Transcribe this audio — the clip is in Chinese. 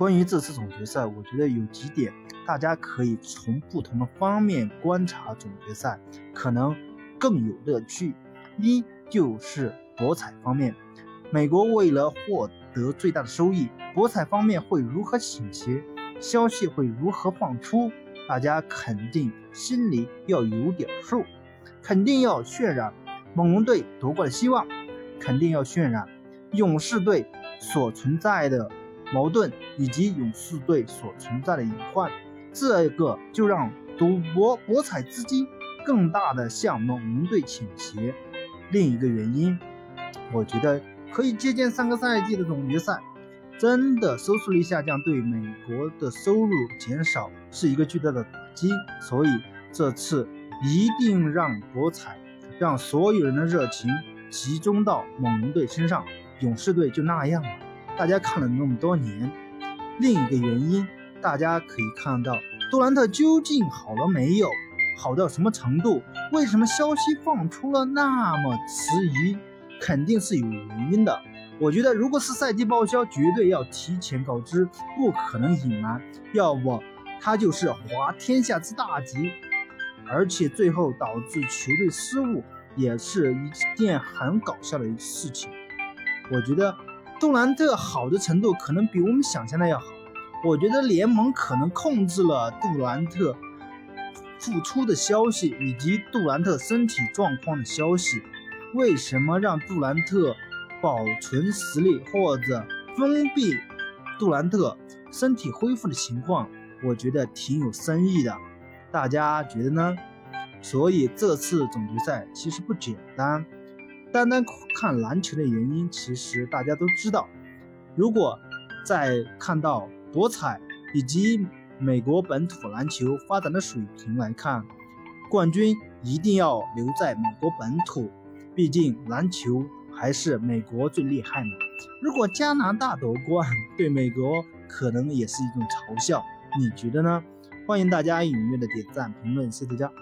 关于这次总决赛，我觉得有几点大家可以从不同的方面观察总决赛，可能更有乐趣。一就是博彩方面，美国为了获得最大的收益，博彩方面会如何倾斜，消息会如何放出，大家肯定心里要有点数，肯定要渲染猛龙队夺冠的希望，肯定要渲染勇士队所存在的矛盾以及勇士队所存在的隐患，这个就让赌博博彩资金更大的向猛龙队倾斜。另一个原因，我觉得可以借鉴上个赛季的总决赛，真的收视率下降，对美国的收入减少是一个巨大的打击。所以这次一定让博彩，让所有人的热情集中到猛龙队身上，勇士队就那样了。大家看了那么多年，另一个原因，大家可以看到杜兰特究竟好了没有？好到什么程度？为什么消息放出了那么迟疑？肯定是有原因的。我觉得，如果是赛季报销，绝对要提前告知，不可能隐瞒。要不，他就是滑天下之大稽，而且最后导致球队失误，也是一件很搞笑的事情。我觉得杜兰特好的程度可能比我们想象的要好。我觉得联盟可能控制了杜兰特。复出的消息以及杜兰特身体状况的消息，为什么让杜兰特保存实力或者封闭杜兰特身体恢复的情况？我觉得挺有深意的，大家觉得呢？所以这次总决赛其实不简单，单单看篮球的原因，其实大家都知道。如果在看到博彩以及美国本土篮球发展的水平来看，冠军一定要留在美国本土，毕竟篮球还是美国最厉害嘛。如果加拿大夺冠，对美国可能也是一种嘲笑，你觉得呢？欢迎大家踊跃的点赞评论，谢谢大家。